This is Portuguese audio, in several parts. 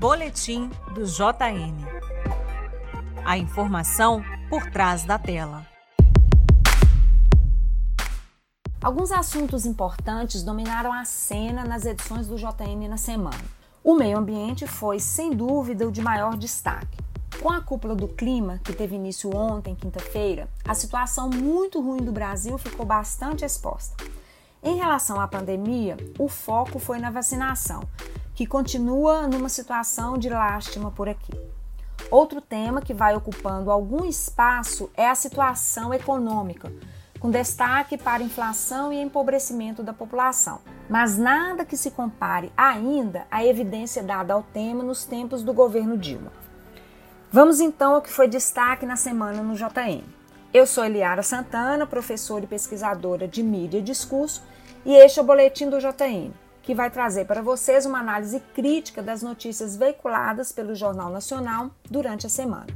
Boletim do JN. A informação por trás da tela. Alguns assuntos importantes dominaram a cena nas edições do JN na semana. O meio ambiente foi, sem dúvida, o de maior destaque. Com a cúpula do clima, que teve início ontem, quinta-feira, a situação muito ruim do Brasil ficou bastante exposta. Em relação à pandemia, o foco foi na vacinação, que continua numa situação de lástima por aqui. Outro tema que vai ocupando algum espaço é a situação econômica, com destaque para inflação e empobrecimento da população. Mas nada que se compare ainda à evidência dada ao tema nos tempos do governo Dilma. Vamos então ao que foi destaque na semana no JN. Eu sou Eliara Santana, professora e pesquisadora de mídia e discurso, e este é o boletim do JN que vai trazer para vocês uma análise crítica das notícias veiculadas pelo Jornal Nacional durante a semana.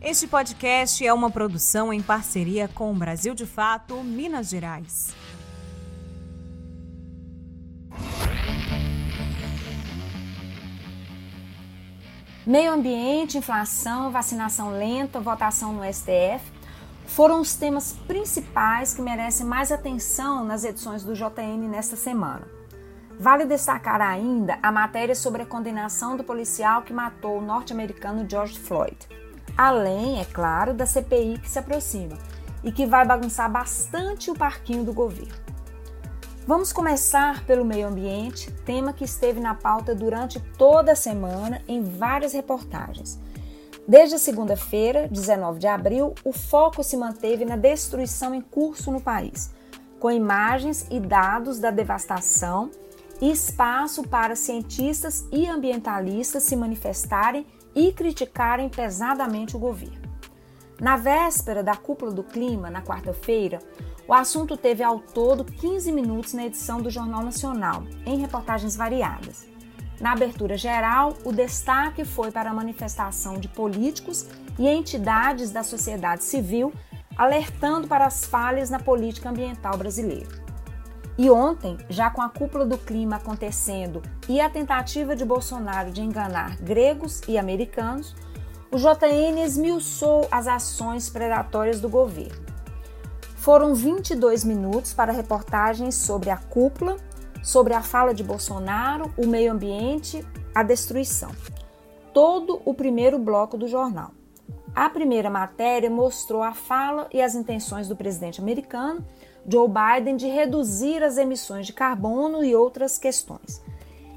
Este podcast é uma produção em parceria com o Brasil de Fato, Minas Gerais. Meio ambiente, inflação, vacinação lenta, votação no STF foram os temas principais que merecem mais atenção nas edições do JN nesta semana. Vale destacar ainda a matéria sobre a condenação do policial que matou o norte-americano George Floyd. Além, é claro, da CPI que se aproxima e que vai bagunçar bastante o parquinho do governo. Vamos começar pelo meio ambiente, tema que esteve na pauta durante toda a semana em várias reportagens. Desde segunda-feira, 19 de abril, o foco se manteve na destruição em curso no país, com imagens e dados da devastação e espaço para cientistas e ambientalistas se manifestarem e criticarem pesadamente o governo. Na véspera da cúpula do clima, na quarta-feira, o assunto teve ao todo 15 minutos na edição do Jornal Nacional, em reportagens variadas. Na abertura geral, o destaque foi para a manifestação de políticos e entidades da sociedade civil alertando para as falhas na política ambiental brasileira. E ontem, já com a cúpula do clima acontecendo e a tentativa de Bolsonaro de enganar gregos e americanos, o JN esmiuçou as ações predatórias do governo. Foram 22 minutos para reportagens sobre a cúpula sobre a fala de Bolsonaro, o meio ambiente, a destruição. Todo o primeiro bloco do jornal. A primeira matéria mostrou a fala e as intenções do presidente americano, Joe Biden, de reduzir as emissões de carbono e outras questões.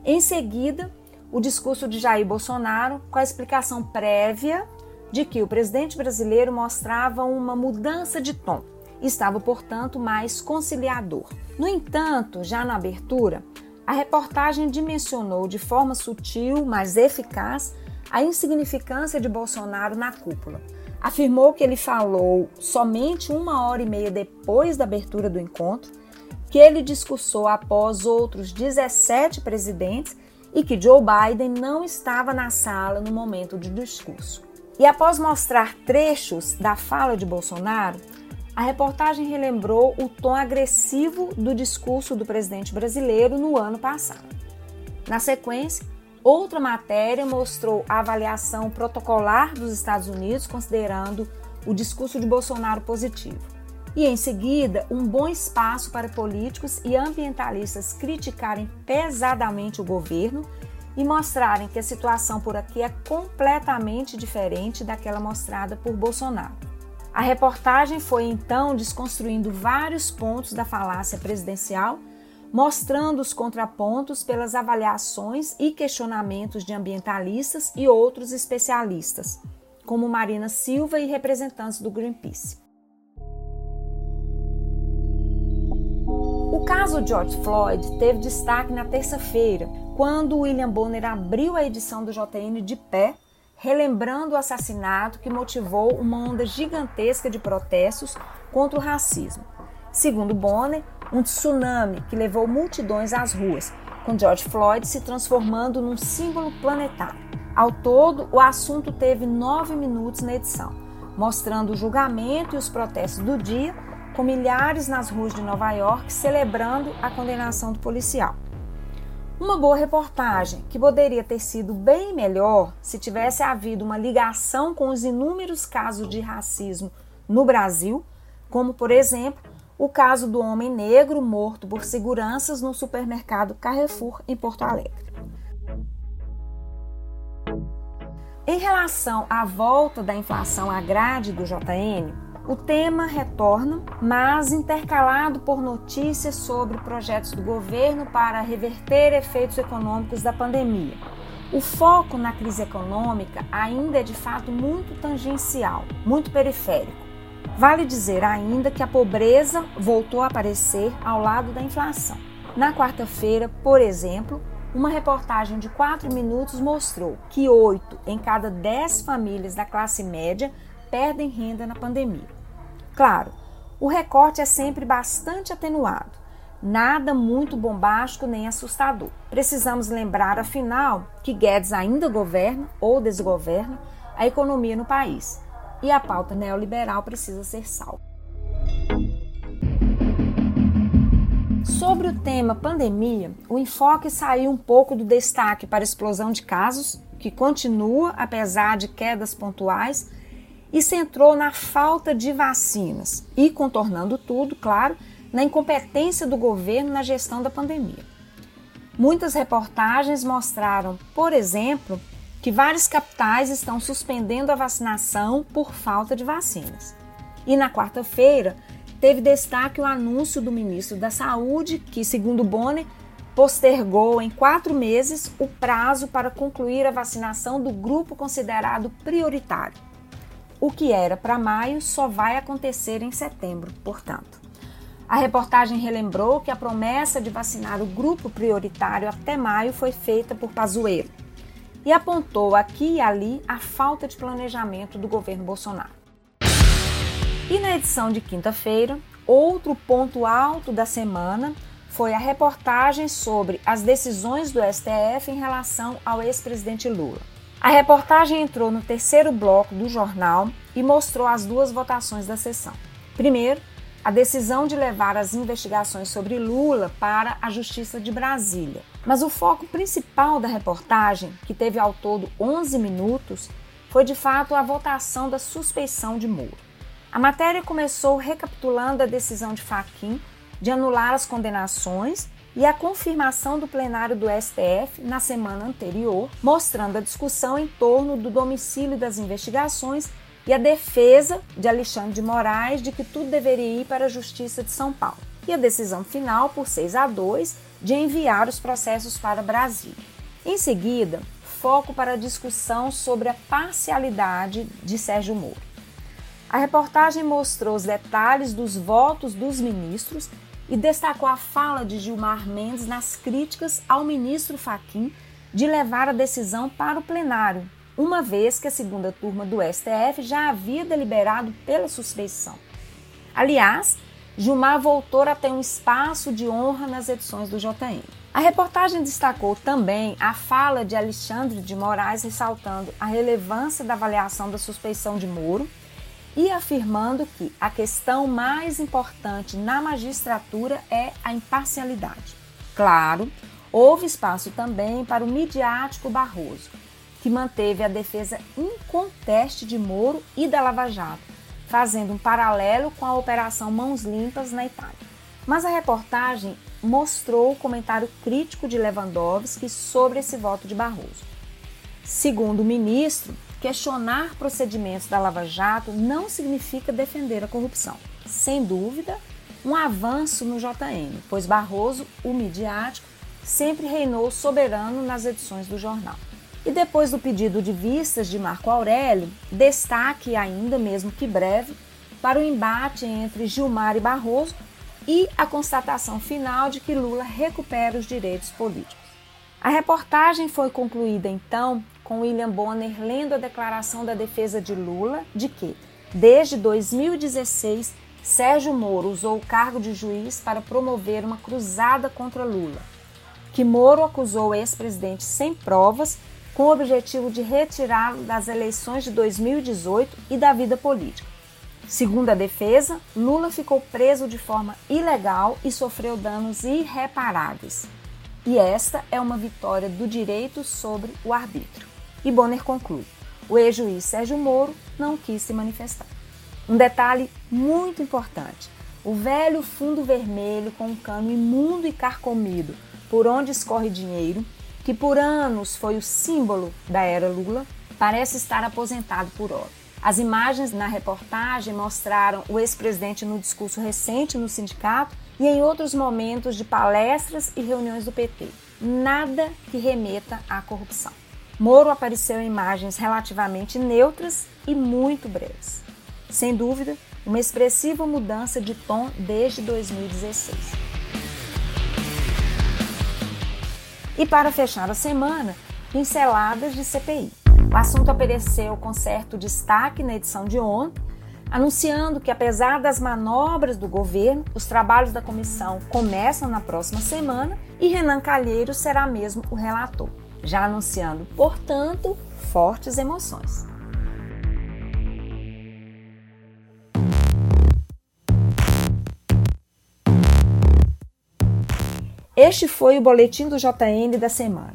Em seguida, o discurso de Jair Bolsonaro, com a explicação prévia de que o presidente brasileiro mostrava uma mudança de tom estava, portanto, mais conciliador. No entanto, já na abertura, a reportagem dimensionou de forma sutil, mas eficaz, a insignificância de Bolsonaro na cúpula. Afirmou que ele falou somente uma hora e meia depois da abertura do encontro, que ele discursou após outros 17 presidentes e que Joe Biden não estava na sala no momento do discurso. E após mostrar trechos da fala de Bolsonaro, a reportagem relembrou o tom agressivo do discurso do presidente brasileiro no ano passado. Na sequência, outra matéria mostrou a avaliação protocolar dos Estados Unidos, considerando o discurso de Bolsonaro positivo. E em seguida, um bom espaço para políticos e ambientalistas criticarem pesadamente o governo e mostrarem que a situação por aqui é completamente diferente daquela mostrada por Bolsonaro. A reportagem foi então desconstruindo vários pontos da falácia presidencial, mostrando os contrapontos pelas avaliações e questionamentos de ambientalistas e outros especialistas, como Marina Silva e representantes do Greenpeace. O caso George Floyd teve destaque na terça-feira, quando William Bonner abriu a edição do JN de pé relembrando o assassinato que motivou uma onda gigantesca de protestos contra o racismo. Segundo Bonner, um tsunami que levou multidões às ruas, com George Floyd se transformando num símbolo planetário. Ao todo, o assunto teve nove minutos na edição, mostrando o julgamento e os protestos do dia, com milhares nas ruas de Nova York celebrando a condenação do policial. Uma boa reportagem que poderia ter sido bem melhor se tivesse havido uma ligação com os inúmeros casos de racismo no Brasil, como por exemplo o caso do homem negro morto por seguranças no supermercado Carrefour em Porto Alegre. Em relação à volta da inflação à grade do JN, o tema retorna, mas intercalado por notícias sobre projetos do governo para reverter efeitos econômicos da pandemia. O foco na crise econômica ainda é de fato muito tangencial, muito periférico. Vale dizer ainda que a pobreza voltou a aparecer ao lado da inflação. Na quarta-feira, por exemplo, uma reportagem de 4 minutos mostrou que 8 em cada 10 famílias da classe média perdem renda na pandemia. Claro, o recorte é sempre bastante atenuado, nada muito bombástico nem assustador. Precisamos lembrar, afinal, que Guedes ainda governa ou desgoverna a economia no país e a pauta neoliberal precisa ser salva. Sobre o tema pandemia, o enfoque saiu um pouco do destaque para a explosão de casos, que continua apesar de quedas pontuais, e centrou na falta de vacinas e, contornando tudo, claro, na incompetência do governo na gestão da pandemia. Muitas reportagens mostraram, por exemplo, que várias capitais estão suspendendo a vacinação por falta de vacinas. E na quarta-feira, teve destaque o anúncio do ministro da Saúde, que, segundo Bonner, postergou em quatro meses o prazo para concluir a vacinação do grupo considerado prioritário. O que era para maio só vai acontecer em setembro, portanto. A reportagem relembrou que a promessa de vacinar o grupo prioritário até maio foi feita por Pazuello e apontou aqui e ali a falta de planejamento do governo Bolsonaro. E na edição de quinta-feira, outro ponto alto da semana foi a reportagem sobre as decisões do STF em relação ao ex-presidente Lula. A reportagem entrou no terceiro bloco do jornal e mostrou as duas votações da sessão. Primeiro, a decisão de levar as investigações sobre Lula para a Justiça de Brasília. Mas o foco principal da reportagem, que teve ao todo 11 minutos, foi de fato a votação da suspeição de Moro. A matéria começou recapitulando a decisão de Faquim de anular as condenações e a confirmação do plenário do STF na semana anterior, mostrando a discussão em torno do domicílio das investigações e a defesa de Alexandre de Moraes de que tudo deveria ir para a Justiça de São Paulo. E a decisão final, por 6 a 2, de enviar os processos para Brasília. Em seguida, foco para a discussão sobre a parcialidade de Sérgio Moro. A reportagem mostrou os detalhes dos votos dos ministros e destacou a fala de Gilmar Mendes nas críticas ao ministro Faquim de levar a decisão para o plenário, uma vez que a segunda turma do STF já havia deliberado pela suspeição. Aliás, Gilmar voltou a ter um espaço de honra nas edições do JN. A reportagem destacou também a fala de Alexandre de Moraes ressaltando a relevância da avaliação da suspeição de Moro e afirmando que a questão mais importante na magistratura é a imparcialidade. Claro, houve espaço também para o midiático Barroso, que manteve a defesa inconteste de Moro e da Lava Jato, fazendo um paralelo com a Operação Mãos Limpas na Itália. Mas a reportagem mostrou o comentário crítico de Lewandowski sobre esse voto de Barroso. Segundo o ministro, questionar procedimentos da Lava Jato não significa defender a corrupção. Sem dúvida, um avanço no JN, pois Barroso, o midiático, sempre reinou soberano nas edições do jornal. E depois do pedido de vistas de Marco Aurélio, destaque ainda, mesmo que breve, para o embate entre Gilmar e Barroso e a constatação final de que Lula recupera os direitos políticos. A reportagem foi concluída então com William Bonner lendo a declaração da defesa de Lula de que, desde 2016, Sérgio Moro usou o cargo de juiz para promover uma cruzada contra Lula, que Moro acusou o ex-presidente sem provas, com o objetivo de retirá-lo das eleições de 2018 e da vida política. Segundo a defesa, Lula ficou preso de forma ilegal e sofreu danos irreparáveis. E esta é uma vitória do direito sobre o arbítrio. E Bonner conclui: o ex-juiz Sérgio Moro não quis se manifestar. Um detalhe muito importante: o velho fundo vermelho com um cano imundo e carcomido por onde escorre dinheiro, que por anos foi o símbolo da era Lula, parece estar aposentado por hora. As imagens na reportagem mostraram o ex-presidente no discurso recente no sindicato e em outros momentos de palestras e reuniões do PT. Nada que remeta à corrupção. Moro apareceu em imagens relativamente neutras e muito breves. Sem dúvida, uma expressiva mudança de tom desde 2016. E para fechar a semana, pinceladas de CPI. O assunto apareceu com certo destaque na edição de ontem, anunciando que, apesar das manobras do governo, os trabalhos da comissão começam na próxima semana e Renan Calheiros será mesmo o relator já anunciando, portanto, fortes emoções. Este foi o boletim do JN da semana.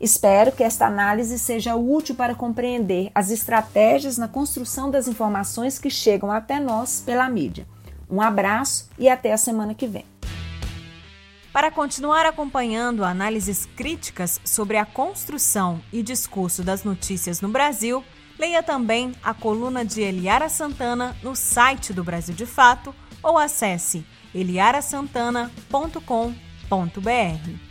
Espero que esta análise seja útil para compreender as estratégias na construção das informações que chegam até nós pela mídia. Um abraço e até a semana que vem. Para continuar acompanhando análises críticas sobre a construção e discurso das notícias no Brasil, leia também a coluna de Eliara Santana no site do Brasil de Fato ou acesse eliarasantana.com.br.